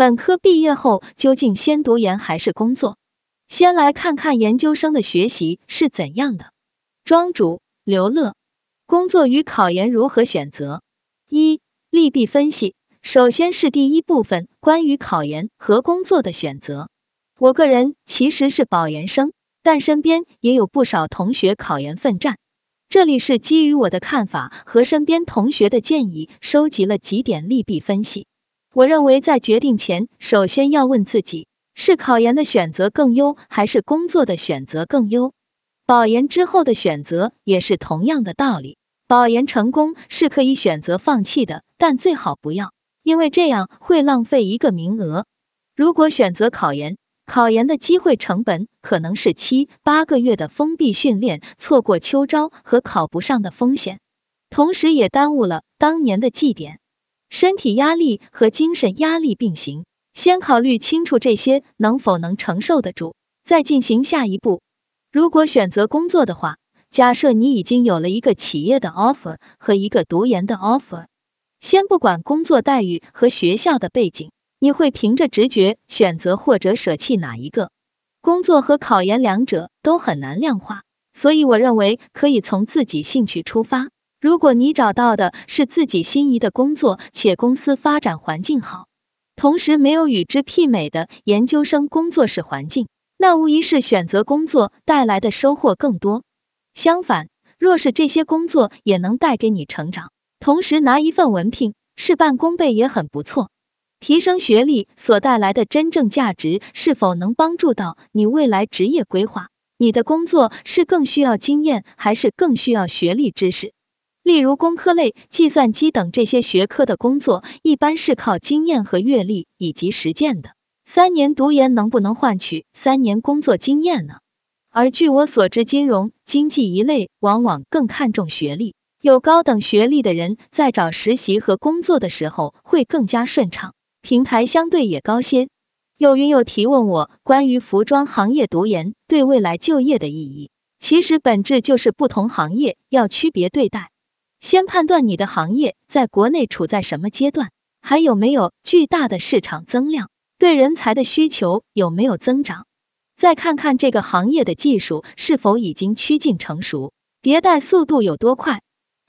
本科毕业后究竟先读研还是工作？先来看看研究生的学习是怎样的。庄主刘乐，工作与考研如何选择？一、利弊分析。首先是第一部分，关于考研和工作的选择。我个人其实是保研生，但身边也有不少同学考研奋战。这里是基于我的看法和身边同学的建议，收集了几点利弊分析。我认为在决定前，首先要问自己，是考研的选择更优，还是工作的选择更优？保研之后的选择也是同样的道理。保研成功是可以选择放弃的，但最好不要。因为这样会浪费一个名额。如果选择考研，考研的机会成本可能是七八个月的封闭训练，错过秋招和考不上的风险，同时也耽误了当年的绩点。身体压力和精神压力并行，先考虑清楚这些能否能承受得住，再进行下一步。如果选择工作的话，假设你已经有了一个企业的 offer 和一个读研的 offer。先不管工作待遇和学校的背景，你会凭着直觉选择或者舍弃哪一个？工作和考研两者都很难量化，所以我认为可以从自己兴趣出发。如果你找到的是自己心仪的工作，且公司发展环境好，同时没有与之媲美的研究生工作室环境，那无疑是选择工作带来的收获更多。相反，若是这些工作也能带给你成长，同时拿一份文凭，事半功倍也很不错。提升学历所带来的真正价值，是否能帮助到你未来职业规划？你的工作是更需要经验，还是更需要学历知识？例如工科类、计算机等这些学科的工作，一般是靠经验和阅历以及实践的。三年读研能不能换取三年工作经验呢？而据我所知，金融、经济一类往往更看重学历。有高等学历的人在找实习和工作的时候会更加顺畅，平台相对也高些。有云友提问我关于服装行业读研对未来就业的意义，其实本质就是不同行业要区别对待。先判断你的行业在国内处在什么阶段，还有没有巨大的市场增量，对人才的需求有没有增长，再看看这个行业的技术是否已经趋近成熟，迭代速度有多快。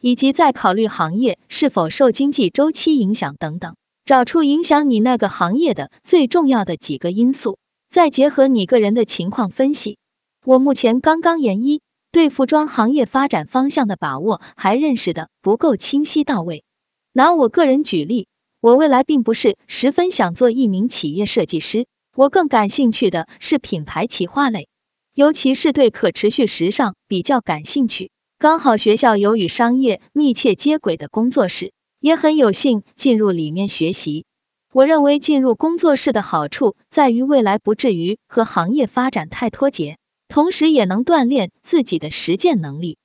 以及再考虑行业是否受经济周期影响等等，找出影响你那个行业的最重要的几个因素，再结合你个人的情况分析。我目前刚刚研一，对服装行业发展方向的把握还认识的不够清晰到位。拿我个人举例，我未来并不是十分想做一名企业设计师，我更感兴趣的是品牌企划类，尤其是对可持续时尚比较感兴趣。刚好学校有与商业密切接轨的工作室，也很有幸进入里面学习。我认为进入工作室的好处在于未来不至于和行业发展太脱节，同时也能锻炼自己的实践能力。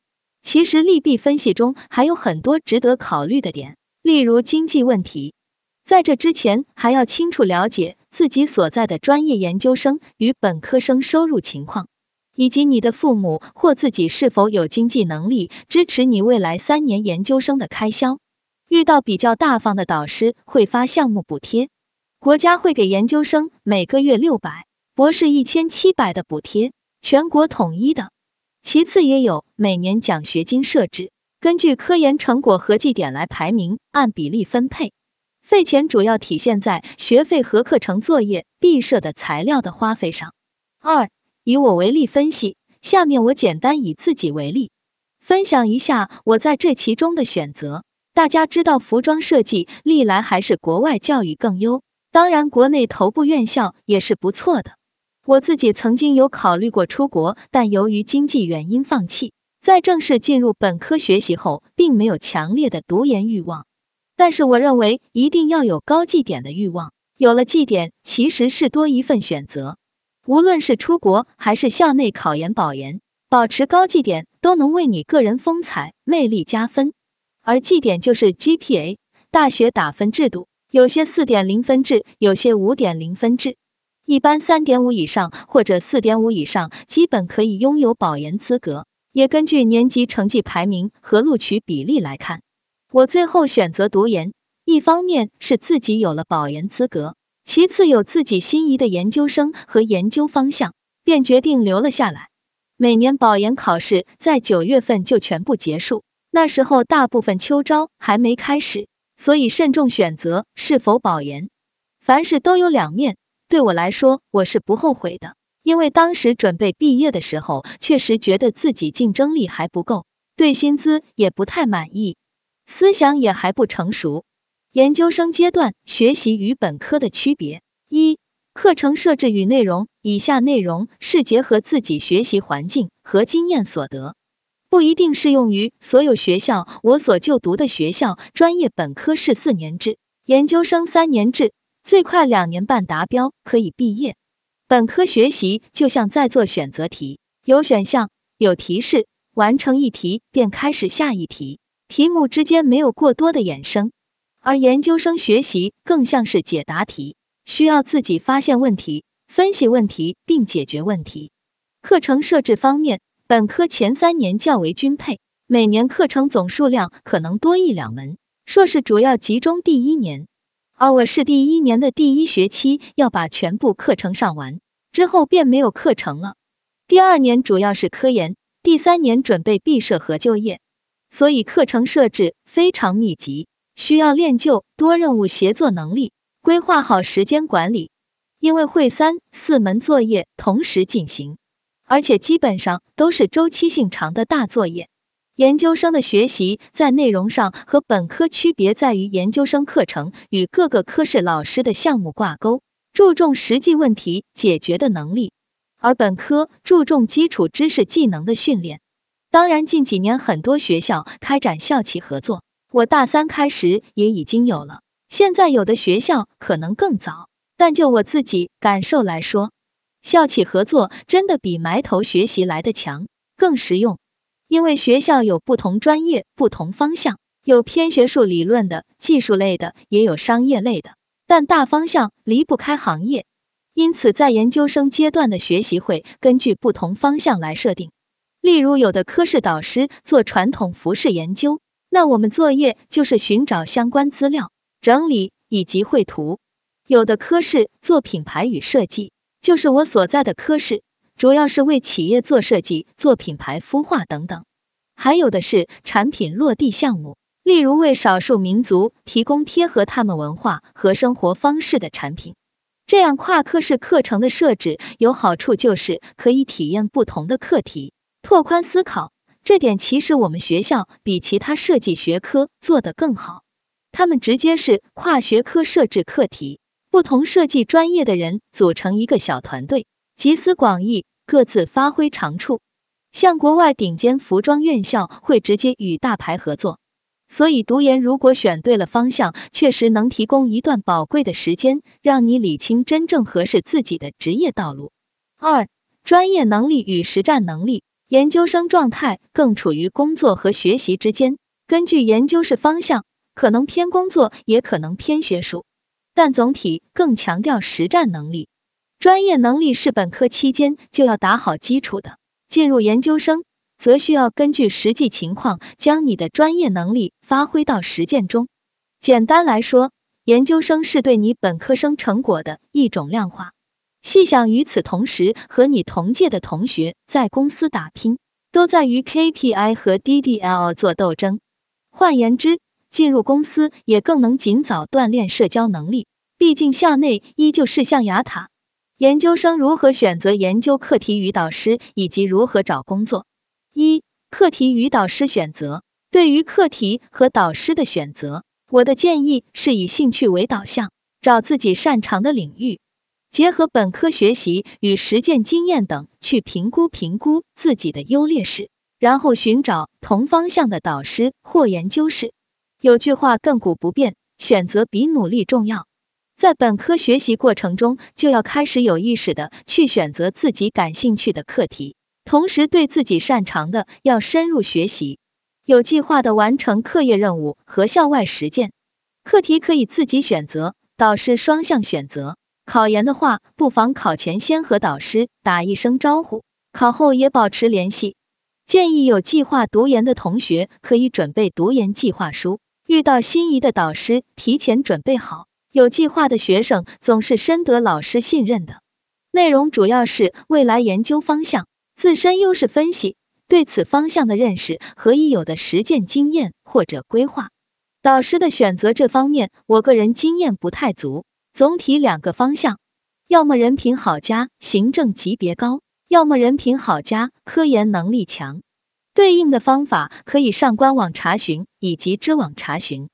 其实利弊分析中还有很多值得考虑的点，例如经济问题。在这之前，还要清楚了解自己所在的专业研究生与本科生收入情况。以及你的父母或自己是否有经济能力支持你未来三年研究生的开销？遇到比较大方的导师会发项目补贴，国家会给研究生每个月六百，博士一千七百的补贴，全国统一的。其次也有每年奖学金设置，根据科研成果和绩点来排名，按比例分配。费钱主要体现在学费和课程作业、毕设的材料的花费上。二以我为例分析，下面我简单以自己为例，分享一下我在这其中的选择。大家知道，服装设计历来还是国外教育更优，当然国内头部院校也是不错的。我自己曾经有考虑过出国，但由于经济原因放弃。在正式进入本科学习后，并没有强烈的读研欲望。但是我认为一定要有高绩点的欲望，有了绩点，其实是多一份选择。无论是出国还是校内考研保研，保持高绩点都能为你个人风采魅力加分。而绩点就是 GPA，大学打分制度，有些四点零分制，有些五点零分制，一般三点五以上或者四点五以上，基本可以拥有保研资格。也根据年级成绩排名和录取比例来看，我最后选择读研，一方面是自己有了保研资格。其次有自己心仪的研究生和研究方向，便决定留了下来。每年保研考试在九月份就全部结束，那时候大部分秋招还没开始，所以慎重选择是否保研。凡事都有两面，对我来说我是不后悔的，因为当时准备毕业的时候，确实觉得自己竞争力还不够，对薪资也不太满意，思想也还不成熟。研究生阶段学习与本科的区别：一、课程设置与内容。以下内容是结合自己学习环境和经验所得，不一定适用于所有学校。我所就读的学校专业本科是四年制，研究生三年制，最快两年半达标可以毕业。本科学习就像在做选择题，有选项，有提示，完成一题便开始下一题，题目之间没有过多的衍生。而研究生学习更像是解答题，需要自己发现问题、分析问题并解决问题。课程设置方面，本科前三年较为均配，每年课程总数量可能多一两门；硕士主要集中第一年，而我是第一年的第一学期要把全部课程上完，之后便没有课程了。第二年主要是科研，第三年准备毕设和就业，所以课程设置非常密集。需要练就多任务协作能力，规划好时间管理，因为会三四门作业同时进行，而且基本上都是周期性长的大作业。研究生的学习在内容上和本科区别在于，研究生课程与各个科室老师的项目挂钩，注重实际问题解决的能力，而本科注重基础知识技能的训练。当然，近几年很多学校开展校企合作。我大三开始也已经有了，现在有的学校可能更早，但就我自己感受来说，校企合作真的比埋头学习来的强，更实用。因为学校有不同专业、不同方向，有偏学术理论的、技术类的，也有商业类的，但大方向离不开行业。因此，在研究生阶段的学习会根据不同方向来设定。例如，有的科室导师做传统服饰研究。那我们作业就是寻找相关资料、整理以及绘图。有的科室做品牌与设计，就是我所在的科室，主要是为企业做设计、做品牌孵化等等。还有的是产品落地项目，例如为少数民族提供贴合他们文化和生活方式的产品。这样跨科室课程的设置有好处，就是可以体验不同的课题，拓宽思考。这点其实我们学校比其他设计学科做得更好，他们直接是跨学科设置课题，不同设计专业的人组成一个小团队，集思广益，各自发挥长处。像国外顶尖服装院校会直接与大牌合作，所以读研如果选对了方向，确实能提供一段宝贵的时间，让你理清真正合适自己的职业道路。二、专业能力与实战能力。研究生状态更处于工作和学习之间，根据研究室方向，可能偏工作，也可能偏学术，但总体更强调实战能力。专业能力是本科期间就要打好基础的，进入研究生则需要根据实际情况，将你的专业能力发挥到实践中。简单来说，研究生是对你本科生成果的一种量化。细想，与此同时，和你同届的同学在公司打拼，都在与 KPI 和 DDL 做斗争。换言之，进入公司也更能尽早锻炼社交能力。毕竟校内依旧是象牙塔。研究生如何选择研究课题与导师，以及如何找工作？一、课题与导师选择。对于课题和导师的选择，我的建议是以兴趣为导向，找自己擅长的领域。结合本科学习与实践经验等，去评估评估自己的优劣势，然后寻找同方向的导师或研究室。有句话亘古不变，选择比努力重要。在本科学习过程中，就要开始有意识的去选择自己感兴趣的课题，同时对自己擅长的要深入学习，有计划的完成课业任务和校外实践。课题可以自己选择，导师双向选择。考研的话，不妨考前先和导师打一声招呼，考后也保持联系。建议有计划读研的同学可以准备读研计划书，遇到心仪的导师，提前准备好，有计划的学生总是深得老师信任的。内容主要是未来研究方向、自身优势分析、对此方向的认识和已有的实践经验或者规划。导师的选择这方面，我个人经验不太足。总体两个方向，要么人品好加行政级别高，要么人品好加科研能力强。对应的方法可以上官网查询以及知网查询。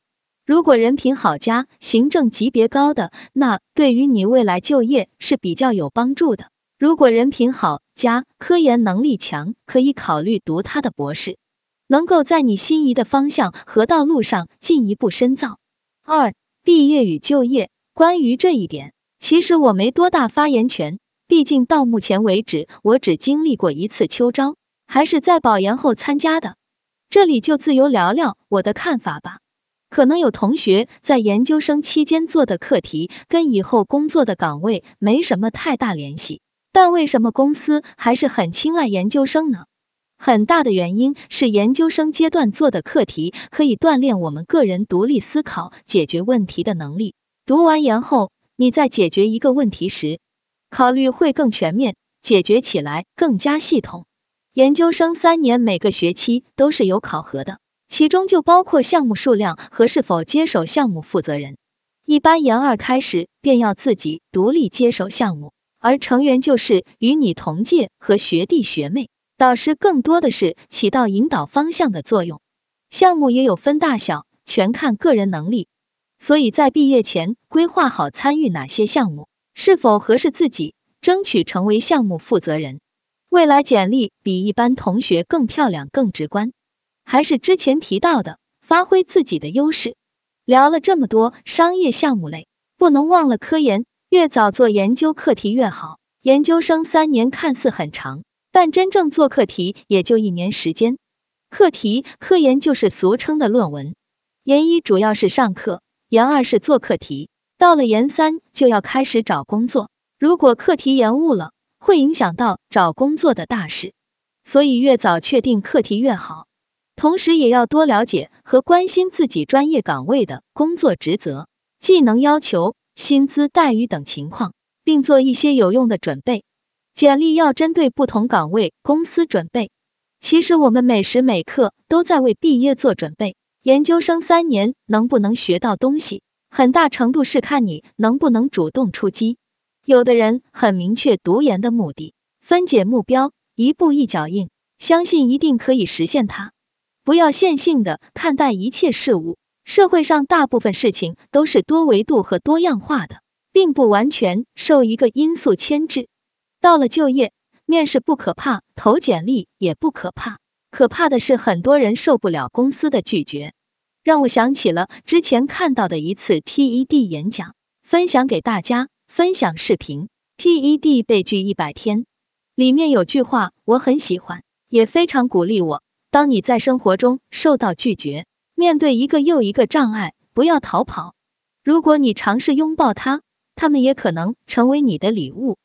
如果人品好加行政级别高的，那对于你未来就业是比较有帮助的。如果人品好加科研能力强，可以考虑读他的博士。能够在你心仪的方向和道路上进一步深造。二、毕业与就业，关于这一点，其实我没多大发言权，毕竟到目前为止，我只经历过一次秋招，还是在保研后参加的。这里就自由聊聊我的看法吧。可能有同学在研究生期间做的课题跟以后工作的岗位没什么太大联系，但为什么公司还是很青睐研究生呢？很大的原因是研究生阶段做的课题可以锻炼我们个人独立思考、解决问题的能力。读完研后，你在解决一个问题时，考虑会更全面，解决起来更加系统。研究生三年每个学期都是有考核的，其中就包括项目数量和是否接手项目负责人。一般研二开始便要自己独立接手项目，而成员就是与你同届和学弟学妹。导师更多的是起到引导方向的作用，项目也有分大小，全看个人能力。所以在毕业前规划好参与哪些项目，是否合适自己，争取成为项目负责人，未来简历比一般同学更漂亮、更直观。还是之前提到的，发挥自己的优势。聊了这么多商业项目类，不能忘了科研，越早做研究课题越好。研究生三年看似很长。但真正做课题也就一年时间，课题科研就是俗称的论文。研一主要是上课，研二是做课题，到了研三就要开始找工作。如果课题延误了，会影响到找工作的大事，所以越早确定课题越好。同时也要多了解和关心自己专业岗位的工作职责、技能要求、薪资待遇等情况，并做一些有用的准备。简历要针对不同岗位、公司准备。其实我们每时每刻都在为毕业做准备。研究生三年能不能学到东西，很大程度是看你能不能主动出击。有的人很明确读研的目的，分解目标，一步一脚印，相信一定可以实现它。不要线性的看待一切事物。社会上大部分事情都是多维度和多样化的，并不完全受一个因素牵制。到了就业，面试不可怕，投简历也不可怕，可怕的是很多人受不了公司的拒绝。让我想起了之前看到的一次 TED 演讲，分享给大家。分享视频，TED 被拒一百天，里面有句话我很喜欢，也非常鼓励我。当你在生活中受到拒绝，面对一个又一个障碍，不要逃跑。如果你尝试拥抱它，它们也可能成为你的礼物。